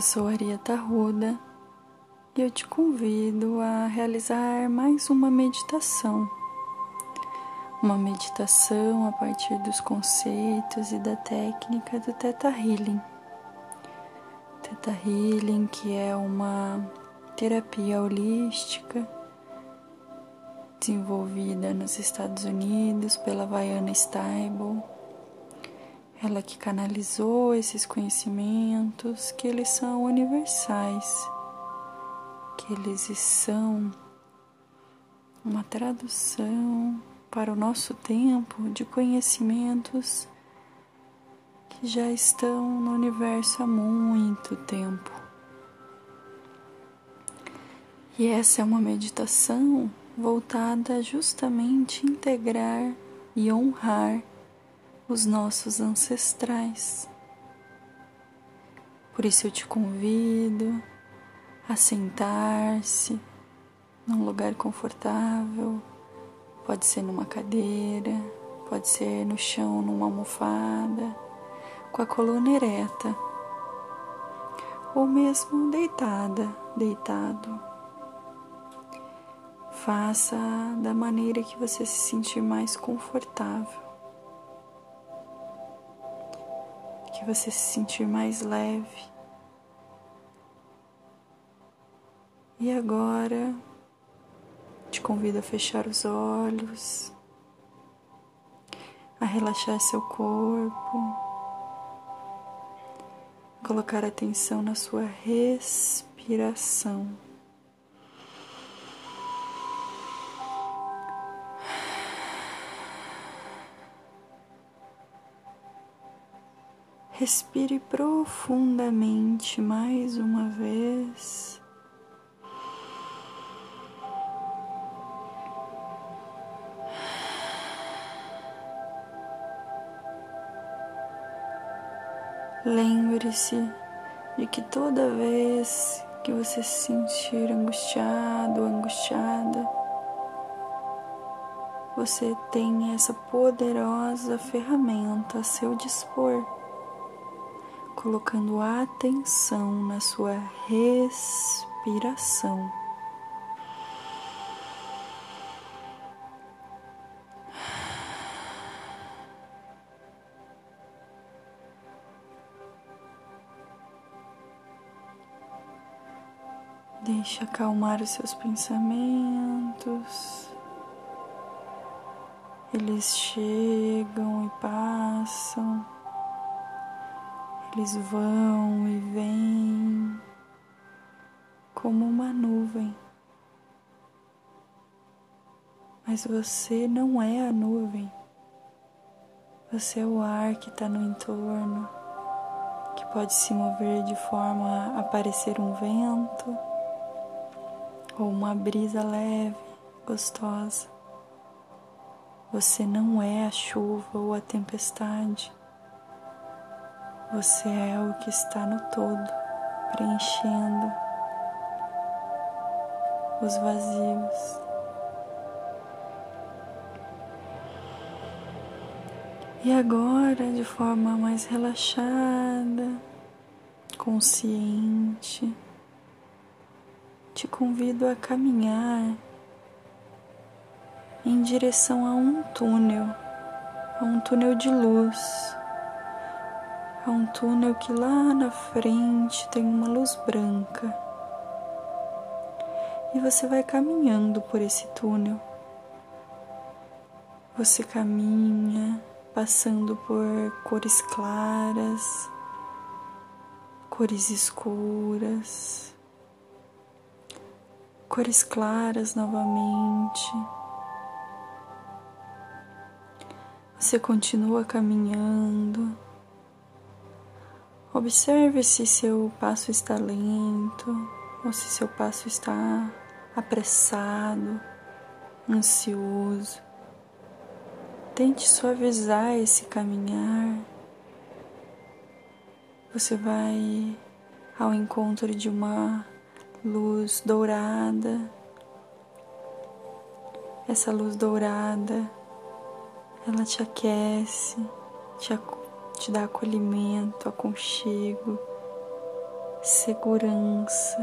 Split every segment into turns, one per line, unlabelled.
Eu sou Arieta Ruda e eu te convido a realizar mais uma meditação. Uma meditação a partir dos conceitos e da técnica do Theta Healing. Theta Healing, que é uma terapia holística desenvolvida nos Estados Unidos pela Vaiana Stable ela que canalizou esses conhecimentos, que eles são universais, que eles são uma tradução para o nosso tempo de conhecimentos que já estão no universo há muito tempo. E essa é uma meditação voltada justamente a integrar e honrar os nossos ancestrais. Por isso eu te convido a sentar-se num lugar confortável, pode ser numa cadeira, pode ser no chão, numa almofada, com a coluna ereta, ou mesmo deitada, deitado. Faça da maneira que você se sentir mais confortável. Que você se sentir mais leve. E agora te convido a fechar os olhos, a relaxar seu corpo, colocar atenção na sua respiração. Respire profundamente mais uma vez. Lembre-se de que toda vez que você se sentir angustiado ou angustiada, você tem essa poderosa ferramenta a seu dispor colocando atenção na sua respiração. Deixe acalmar os seus pensamentos. Eles chegam e passam. Eles vão e vêm como uma nuvem. Mas você não é a nuvem. Você é o ar que está no entorno, que pode se mover de forma a parecer um vento ou uma brisa leve, gostosa. Você não é a chuva ou a tempestade. Você é o que está no todo, preenchendo os vazios. E agora, de forma mais relaxada, consciente, te convido a caminhar em direção a um túnel, a um túnel de luz Há um túnel que lá na frente tem uma luz branca. E você vai caminhando por esse túnel. Você caminha passando por cores claras, cores escuras, cores claras novamente. Você continua caminhando Observe se seu passo está lento ou se seu passo está apressado, ansioso. Tente suavizar esse caminhar. Você vai ao encontro de uma luz dourada. Essa luz dourada, ela te aquece, te acolhe te dá acolhimento, aconchego, segurança.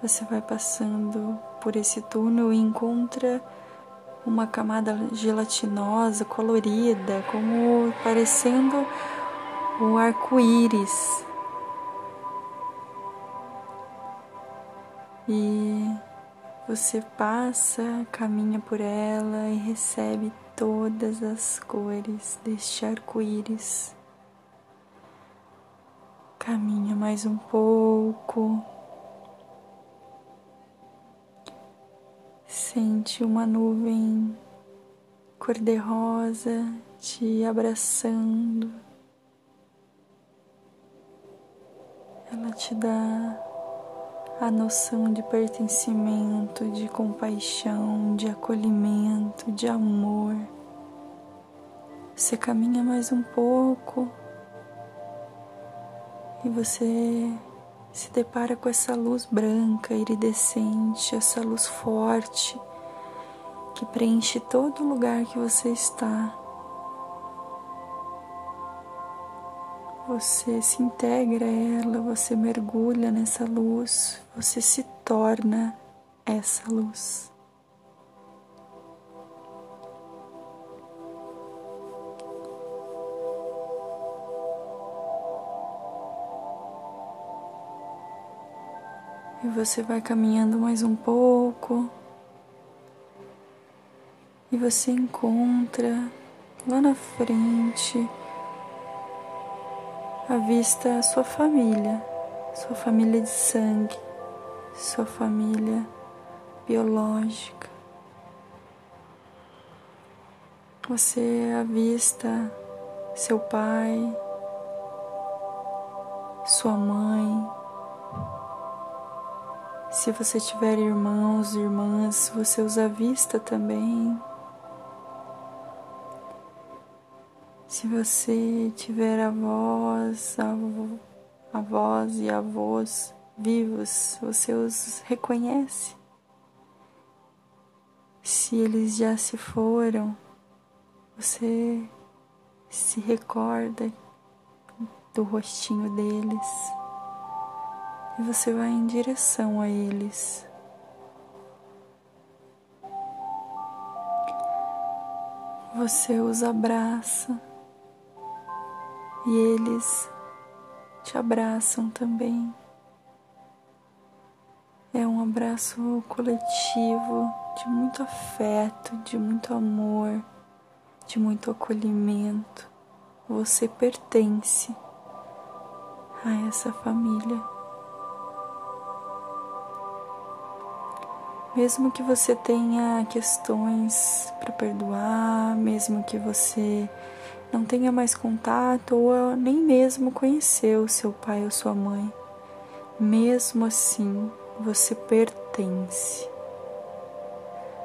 Você vai passando por esse túnel e encontra uma camada gelatinosa, colorida, como parecendo um arco-íris. E você passa, caminha por ela e recebe todas as cores deste arco-íris. Caminha mais um pouco. Sente uma nuvem cor-de-rosa te abraçando. Ela te dá a noção de pertencimento, de compaixão, de acolhimento, de amor. Você caminha mais um pouco e você se depara com essa luz branca, iridescente, essa luz forte que preenche todo lugar que você está. Você se integra a ela, você mergulha nessa luz, você se torna essa luz. E você vai caminhando mais um pouco. E você encontra lá na frente a vista a sua família, sua família de sangue, sua família biológica. Você avista seu pai, sua mãe, se você tiver irmãos, irmãs, você os avista também. Se você tiver avós, avó, avós e avós vivos, você os reconhece. Se eles já se foram, você se recorda do rostinho deles e você vai em direção a eles. Você os abraça e eles te abraçam também. É um abraço coletivo de muito afeto, de muito amor, de muito acolhimento. Você pertence a essa família. Mesmo que você tenha questões para perdoar, mesmo que você não tenha mais contato ou nem mesmo conheceu seu pai ou sua mãe, mesmo assim você pertence.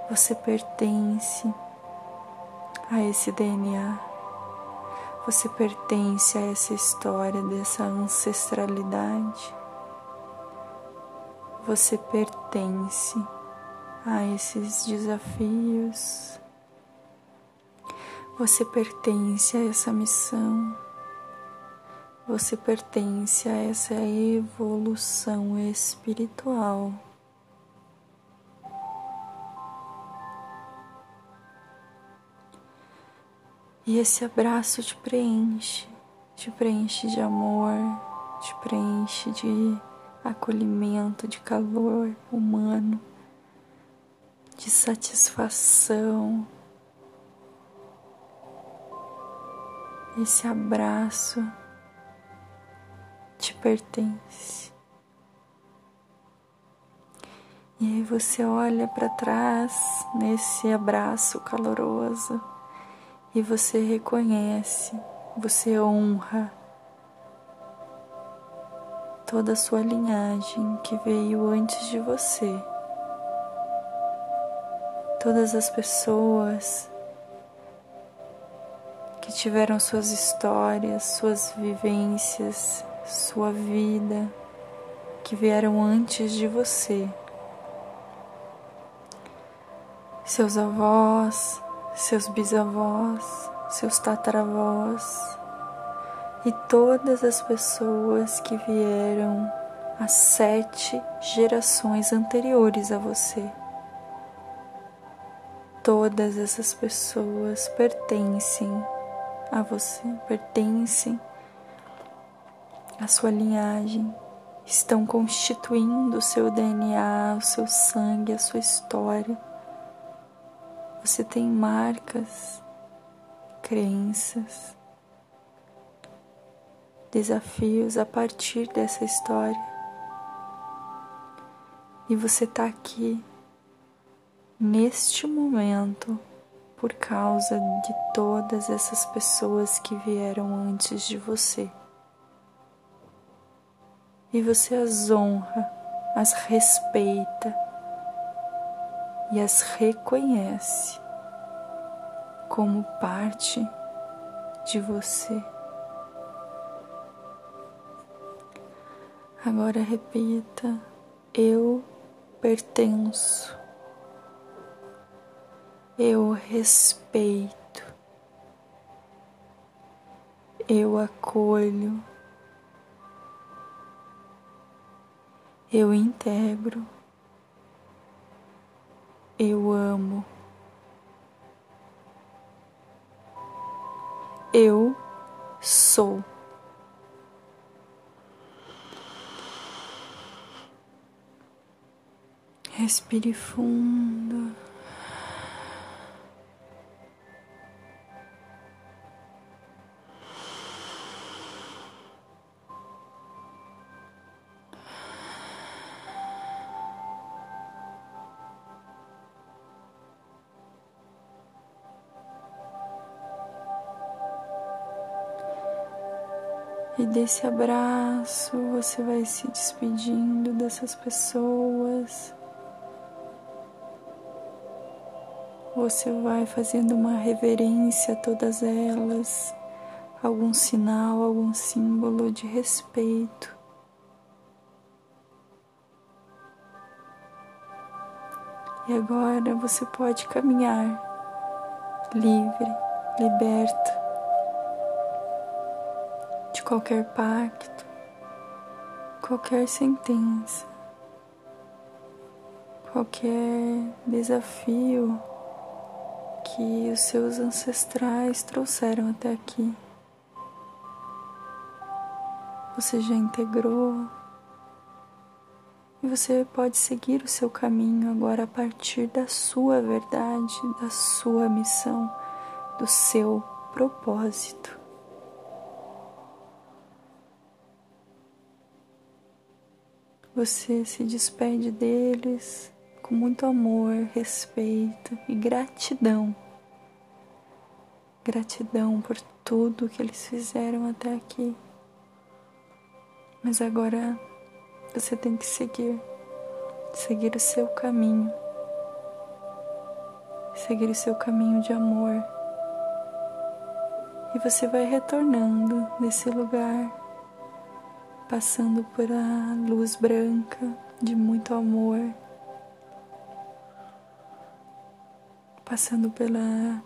Você pertence a esse DNA. Você pertence a essa história dessa ancestralidade. Você pertence a esses desafios. Você pertence a essa missão. Você pertence a essa evolução espiritual. E esse abraço te preenche, te preenche de amor, te preenche de acolhimento, de calor humano de satisfação. Esse abraço te pertence. E aí você olha para trás nesse abraço caloroso e você reconhece, você honra toda a sua linhagem que veio antes de você todas as pessoas que tiveram suas histórias, suas vivências, sua vida, que vieram antes de você. Seus avós, seus bisavós, seus tataravós e todas as pessoas que vieram há sete gerações anteriores a você. Todas essas pessoas pertencem a você, pertencem à sua linhagem, estão constituindo o seu DNA, o seu sangue, a sua história. Você tem marcas, crenças, desafios a partir dessa história. E você está aqui neste momento por causa de todas essas pessoas que vieram antes de você. E você as honra, as respeita e as reconhece como parte de você. Agora repita: eu pertenço, eu respeito, eu acolho, eu integro, eu amo, eu sou. Respire fundo. E desse abraço você vai se despedindo dessas pessoas. Você vai fazendo uma reverência a todas elas, algum sinal, algum símbolo de respeito. E agora você pode caminhar livre, liberto qualquer pacto, qualquer sentença, qualquer desafio que os seus ancestrais trouxeram até aqui. Você já integrou e você pode seguir o seu caminho agora a partir da sua verdade, da sua missão, do seu propósito. Você se despede deles com muito amor, respeito e gratidão. Gratidão por tudo que eles fizeram até aqui. Mas agora você tem que seguir, seguir o seu caminho, seguir o seu caminho de amor. E você vai retornando nesse lugar, passando por a luz branca de muito amor, passando pela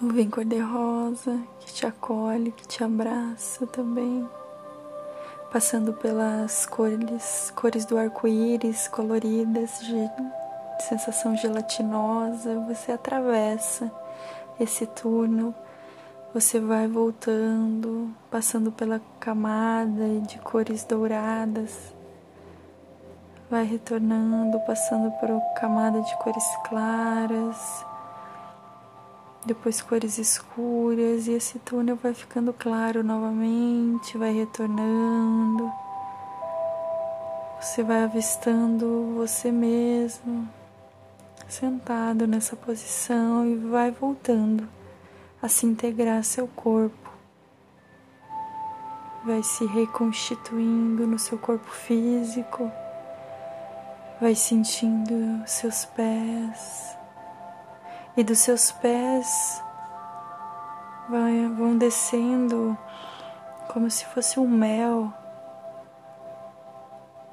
nuvem cor-de-rosa que te acolhe, que te abraça também, passando pelas cores, cores do arco-íris coloridas, de, sensação gelatinosa, você atravessa esse túnel, você vai voltando, passando pela camada de cores douradas, vai retornando, passando por camada de cores claras. Depois cores escuras e esse túnel vai ficando claro novamente, vai retornando. Você vai avistando você mesmo sentado nessa posição e vai voltando a se integrar seu corpo. Vai se reconstituindo no seu corpo físico, vai sentindo seus pés, e dos seus pés vai, vão descendo como se fosse um mel,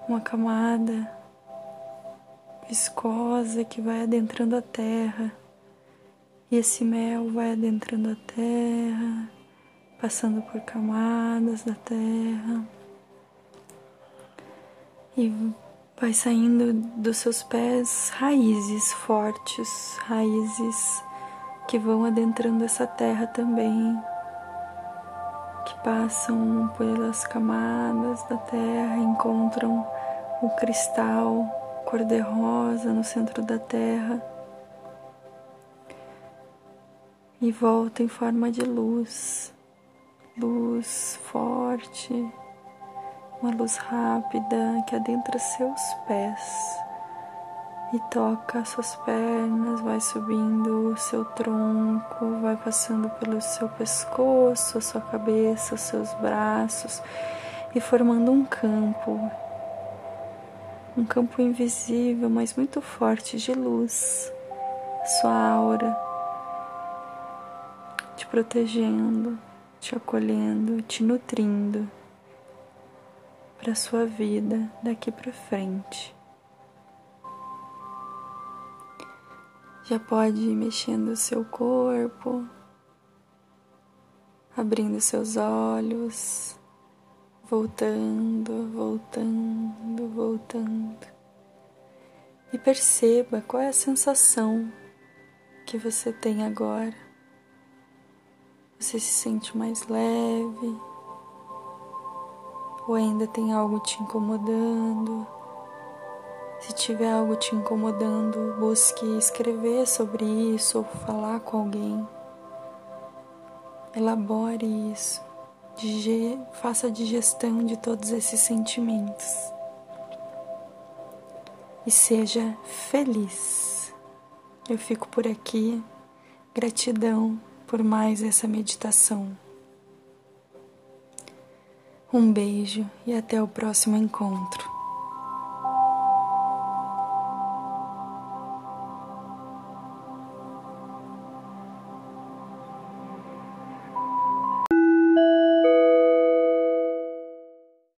uma camada viscosa que vai adentrando a terra. E esse mel vai adentrando a terra passando por camadas da terra. E vai saindo dos seus pés raízes fortes, raízes que vão adentrando essa terra também, que passam pelas camadas da terra, encontram o cristal cor-de-rosa no centro da terra e volta em forma de luz, luz forte, uma luz rápida que adentra seus pés e toca suas pernas, vai subindo o seu tronco, vai passando pelo seu pescoço, a sua cabeça, os seus braços e formando um campo. Um campo invisível, mas muito forte de luz. Sua aura te protegendo, te acolhendo, te nutrindo para sua vida daqui para frente. Já pode ir mexendo o seu corpo, abrindo seus olhos, voltando, voltando, voltando. E perceba qual é a sensação que você tem agora. Você se sente mais leve, ou ainda tem algo te incomodando. Se tiver algo te incomodando, busque escrever sobre isso ou falar com alguém. Elabore isso. Dige faça a digestão de todos esses sentimentos. E seja feliz. Eu fico por aqui. Gratidão por mais essa meditação. Um beijo e até o próximo encontro.